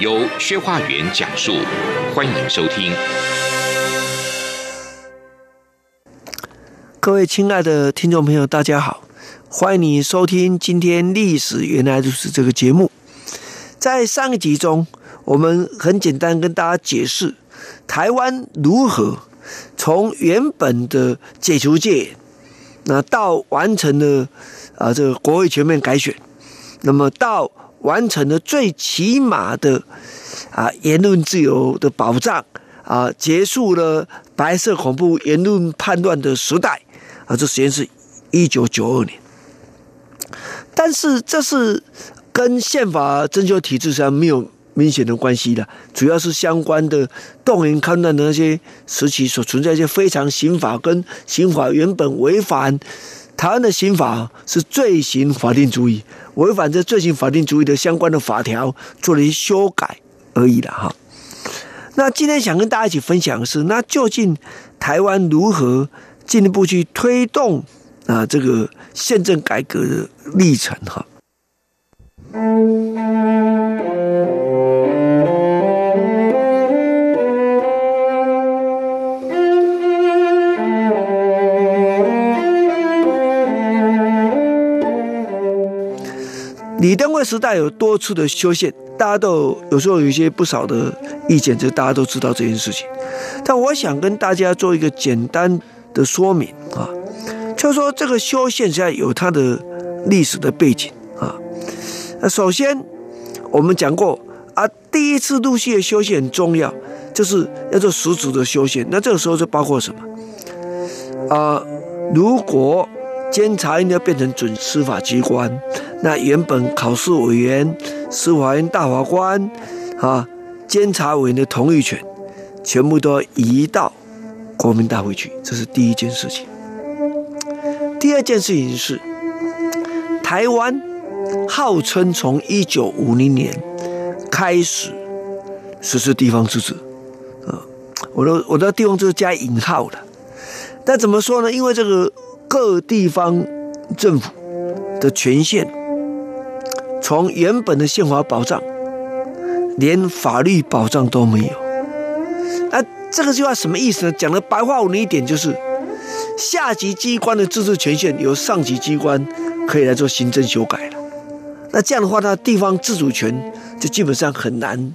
由薛化元讲述，欢迎收听。各位亲爱的听众朋友，大家好，欢迎你收听今天《历史原来如此》这个节目。在上一集中，我们很简单跟大家解释台湾如何从原本的解除戒严，那到完成了啊这个国会全面改选，那么到。完成了最起码的啊言论自由的保障啊，结束了白色恐怖言论叛乱的时代啊，这时间是一九九二年。但是这是跟宪法征修体制上没有明显的关系的，主要是相关的动员戡乱的那些时期所存在一些非常刑法跟刑法原本违反。台湾的刑法是罪刑法定主义，违反这罪刑法定主义的相关的法条做了一些修改而已了哈。那今天想跟大家一起分享的是，那究竟台湾如何进一步去推动啊这个宪政改革的历程哈？李登辉时代有多次的修宪，大家都有，时候有一些不少的意见，就大家都知道这件事情。但我想跟大家做一个简单的说明啊，就说这个修宪实际上有它的历史的背景啊。那首先我们讲过啊，第一次陆续的修宪很重要，就是要做实质的修宪。那这个时候就包括什么啊？如果监察院要变成准司法机关。那原本考试委员、司法院大法官、啊，监察委员的同意权，全部都要移到国民大会去，这是第一件事情。第二件事情是，台湾号称从一九五零年开始实施地方自治，啊，我都我的地方就是加引号的。但怎么说呢？因为这个各地方政府的权限。从原本的宪法保障，连法律保障都没有。那，这个句话什么意思呢？讲的白话文一点，就是下级机关的自治权限由上级机关可以来做行政修改了。那这样的话，那地方自主权就基本上很难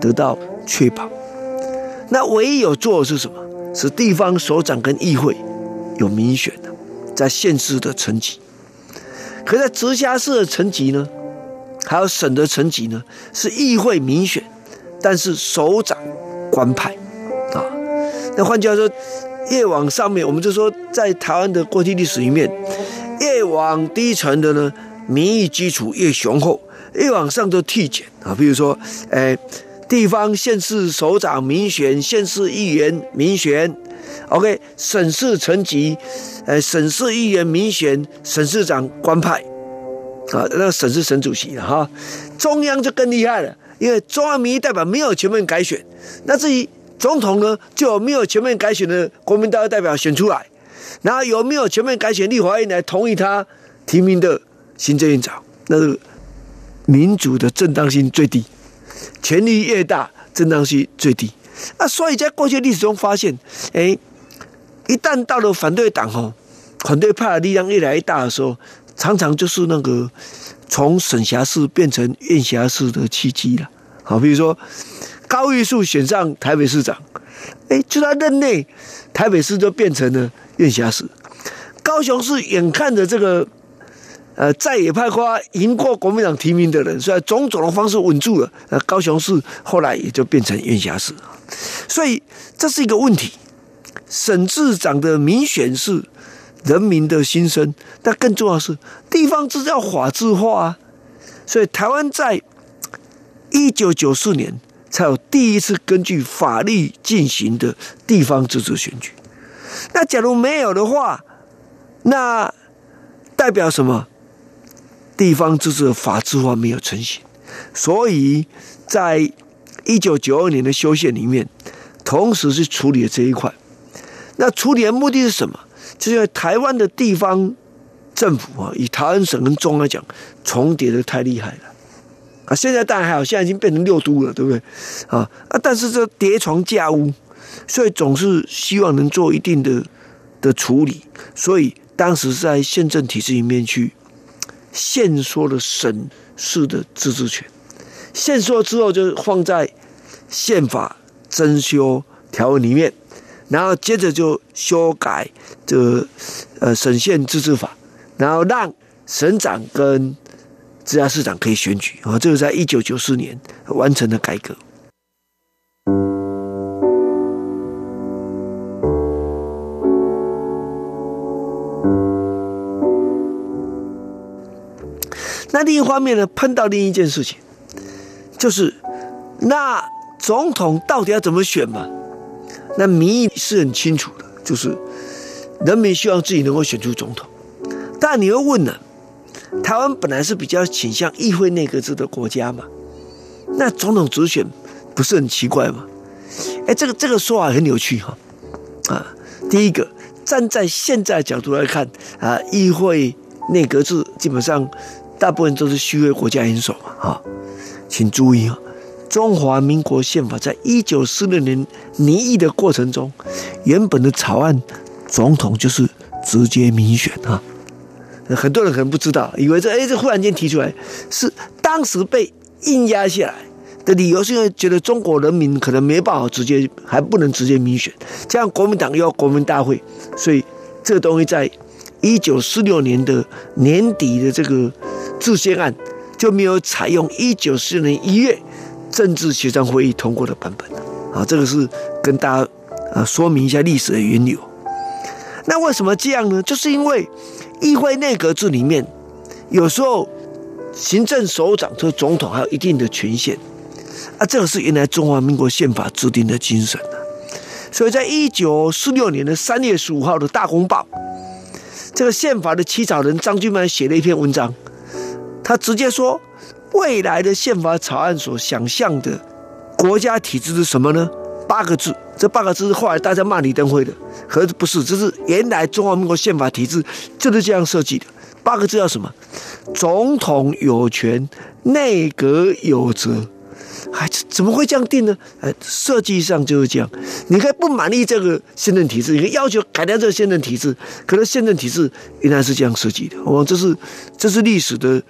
得到确保。那唯一有做的是什么？是地方首长跟议会有民选的，在县市的层级。可在直辖市的层级呢？还有省的层级呢，是议会民选，但是首长官派啊。那换句话说，越往上面，我们就说，在台湾的过去历史里面，越往低层的呢，民意基础越雄厚，越往上就递减啊。比如说，哎，地方县市首长民选，县市议员民选，OK，省市层级，哎，省市议员民选，省市长官派。啊，那个省是省主席了哈，中央就更厉害了，因为中央民意代表没有全面改选，那至于总统呢，就有没有全面改选的国民大会代表选出来，然后有没有全面改选立法院来同意他提名的行政院长，那个民主的正当性最低，权力越大，正当性最低。那所以在过去历史中发现，哎，一旦到了反对党哈，反对派的力量越来越大的时候。常常就是那个从省辖市变成院辖市的契机了。好，比如说高玉树选上台北市长，哎，就在任内，台北市就变成了院辖市。高雄市眼看着这个呃在野派花赢过国民党提名的人，所以种种的方式稳住了。呃，高雄市后来也就变成院辖市。所以这是一个问题，省市长的民选是。人民的心声，但更重要是地方制要法制化啊！所以台湾在一九九四年才有第一次根据法律进行的地方自治选举。那假如没有的话，那代表什么？地方自治的法制化没有成型。所以在一九九二年的修宪里面，同时是处理了这一块。那处理的目的是什么？就是因为台湾的地方政府啊，以台湾省跟中央来讲，重叠的太厉害了啊。现在当然还好，现在已经变成六都了，对不对？啊啊！但是这叠床架屋，所以总是希望能做一定的的处理。所以当时在宪政体制里面去限缩了省市的自治权。限缩之后，就放在宪法增修条文里面，然后接着就修改这个呃省县自治法，然后让省长跟直辖市长可以选举啊，这个在一九九四年完成了改革。那另一方面呢，碰到另一件事情。就是，那总统到底要怎么选嘛？那民意是很清楚的，就是人民希望自己能够选出总统。但你会问呢？台湾本来是比较倾向议会内阁制的国家嘛，那总统直选不是很奇怪吗？哎，这个这个说法很有趣哈。啊，第一个，站在现在角度来看啊，议会内阁制基本上大部分都是虚位国家元首嘛，啊。请注意啊，中华民国宪法在一九四六年拟议的过程中，原本的草案总统就是直接民选啊。很多人可能不知道，以为这哎这忽然间提出来，是当时被硬压下来的理由，是因为觉得中国人民可能没办法直接，还不能直接民选，这样国民党又要国民大会，所以这个东西在一九四六年的年底的这个制宪案。就没有采用一九四六年一月政治协商会议通过的版本啊，这个是跟大家啊说明一下历史的缘由。那为什么这样呢？就是因为议会内阁制里面有时候行政首长和总统还有一定的权限啊，这个是原来中华民国宪法制定的精神啊。所以在一九四六年的三月十五号的大公报，这个宪法的起草人张君勋写了一篇文章。他直接说，未来的宪法草案所想象的国家体制是什么呢？八个字，这八个字是后来大家骂李登辉的，可是不是，这是原来中华民国宪法体制就是这样设计的。八个字叫什么？总统有权，内阁有责。哎，怎么会这样定呢？哎，设计上就是这样。你可以不满意这个宪政体制，你可以要求改掉这个宪政体制。可是宪政体制原来是这样设计的。哦，这是这是历史的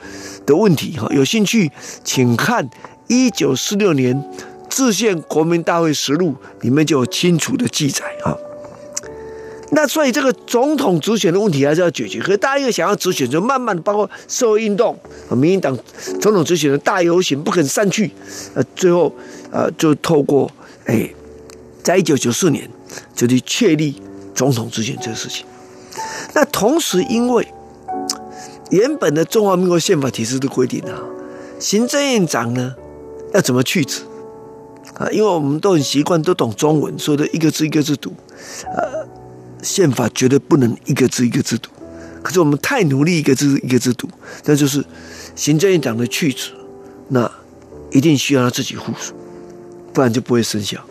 的问题哈。有兴趣请看一九四六年制宪国民大会实录，里面就有清楚的记载哈。那所以这个总统直选的问题还是要解决。可是大家又想要直选，就慢慢的包括社会运动民进党总统直选的大游行不肯散去，呃，最后呃就透过哎，在一九九四年就去确立总统直选这个事情。那同时因为原本的中华民国宪法体制的规定啊，行政院长呢要怎么去职啊？因为我们都很习惯都懂中文，说的一个字一个字读，呃。宪法绝对不能一个字一个字读，可是我们太努力一个字一个字读，那就是行政院长的去职，那一定需要他自己护属，不然就不会生效。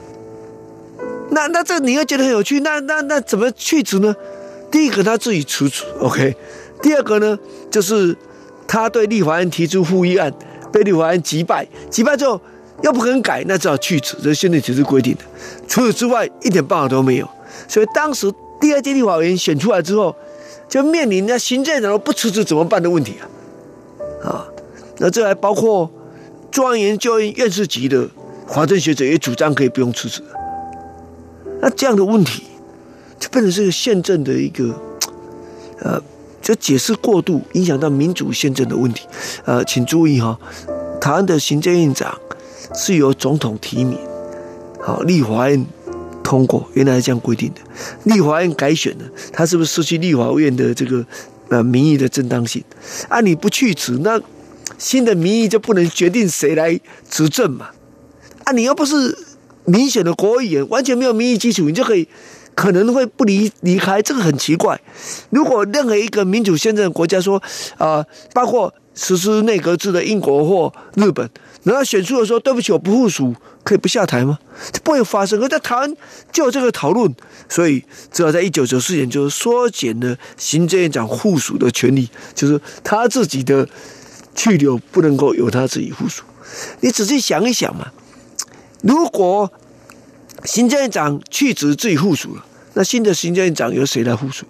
那那这你要觉得很有趣，那那那怎么去职呢？第一个他自己辞职，OK。第二个呢，就是他对立法院提出复议案，被立法院击败，击败之后又不肯改，那只好去职，这是宪政体制规定的。除此之外，一点办法都没有。所以当时。第二届立法委员选出来之后，就面临那行政长不辞职怎么办的问题啊！啊，那这还包括中央研究院院士级的华政学者也主张可以不用辞职。那这样的问题就变成是个宪政的一个呃，就解释过度，影响到民主宪政的问题。呃，请注意哈，台湾的行政院长是由总统提名，好，立法院。通过原来是这样规定的，立法院改选了，他是不是失去立法院的这个呃民意的正当性？啊，你不去职，那新的民意就不能决定谁来执政嘛？啊，你又不是民选的国会议员，完全没有民意基础，你就可以可能会不离离开，这个很奇怪。如果任何一个民主宪政国家说啊、包括实施内阁制的英国或日本，然后选出的时候，对不起，我不附属，可以不下台吗？这不会发生。而在台湾就有这个讨论，所以只好在一九九四年就缩减了行政院长附属的权利，就是他自己的去留不能够由他自己附属。你仔细想一想嘛，如果行政院长去职自己附属了，那新的行政院长由谁来附属？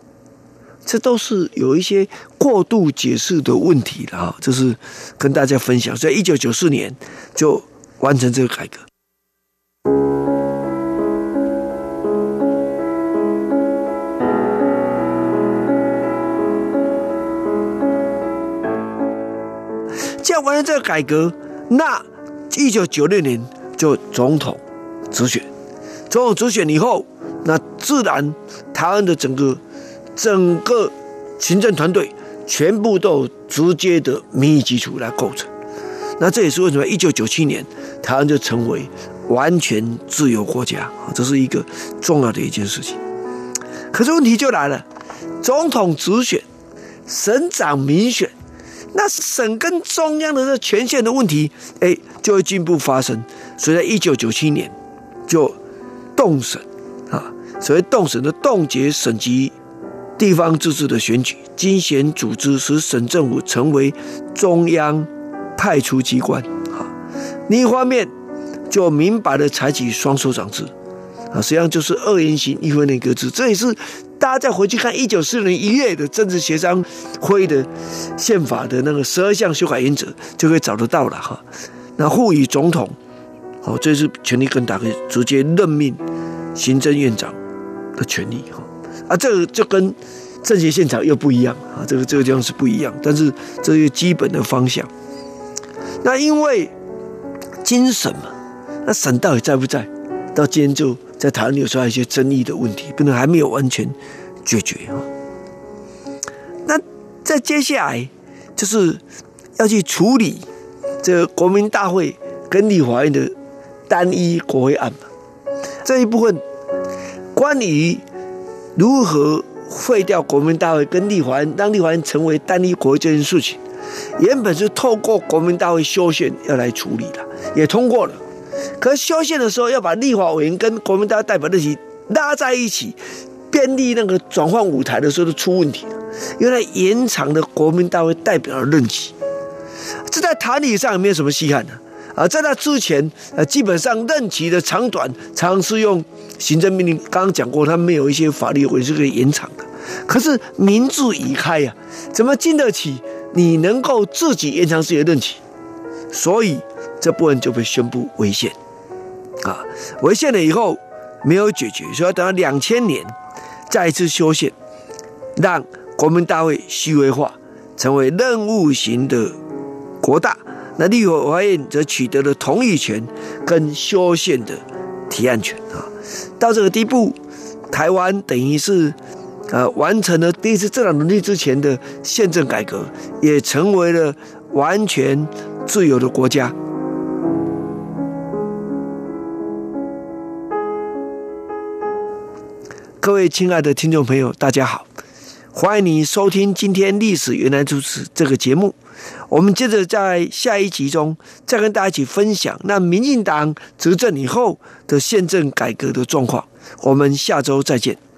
这都是有一些过度解释的问题的啊，这是跟大家分享。所以一九九四年就完成这个改革。这样完成这个改革，那一九九六年就总统直选。总统直选以后，那自然台湾的整个。整个行政团队全部都直接的民意基础来构成，那这也是为什么一九九七年台湾就成为完全自由国家啊，这是一个重要的一件事情。可是问题就来了，总统直选，省长民选，那省跟中央的这权限的问题，哎，就会进一步发生。所以在一九九七年就冻省啊，所谓冻省的冻结省级。地方自治的选举，精选组织使省政府成为中央派出机关。啊，另一方面就明白的采取双首长制，啊，实际上就是二人行一分内阁制。这也是大家再回去看一九四零一月的政治协商会议的宪法的那个十二项修改原则，就可以找得到了哈。那赋予总统，哦，这是权力更大，可以直接任命行政院长的权利哈。啊，这个就跟政协现场又不一样啊，这个这个地方是不一样，但是这是基本的方向。那因为精神嘛，那神到底在不在？到今天就在台湾有出来一些争议的问题，可能还没有完全解决啊。那在接下来就是要去处理这个国民大会跟立法院的单一国会案嘛，这一部分关于。如何废掉国民大会跟立法院，让立法院成为单一国会这件事情，原本是透过国民大会修宪要来处理的，也通过了。可是修宪的时候要把立法委员跟国民大会代表任期拉在一起，便利那个转换舞台的时候都出问题了，因为延长了国民大会代表的任期，这在谈理上也没有什么稀罕的。而在那之前，呃，基本上任期的长短常是用行政命令。刚刚讲过，它没有一些法律为这个延长的。可是民智已开呀，怎么经得起你能够自己延长自己的任期？所以这部分就被宣布违宪。啊，违宪了以后没有解决，所以要等到两千年再一次修宪，让国民大会虚伪化，成为任务型的国大。那立法院则取得了同意权跟修宪的提案权啊，到这个地步，台湾等于是呃完成了第一次政党轮替之前的宪政改革，也成为了完全自由的国家。各位亲爱的听众朋友，大家好，欢迎你收听今天历史原来如此这个节目。我们接着在下一集中再跟大家一起分享那民进党执政以后的宪政改革的状况。我们下周再见。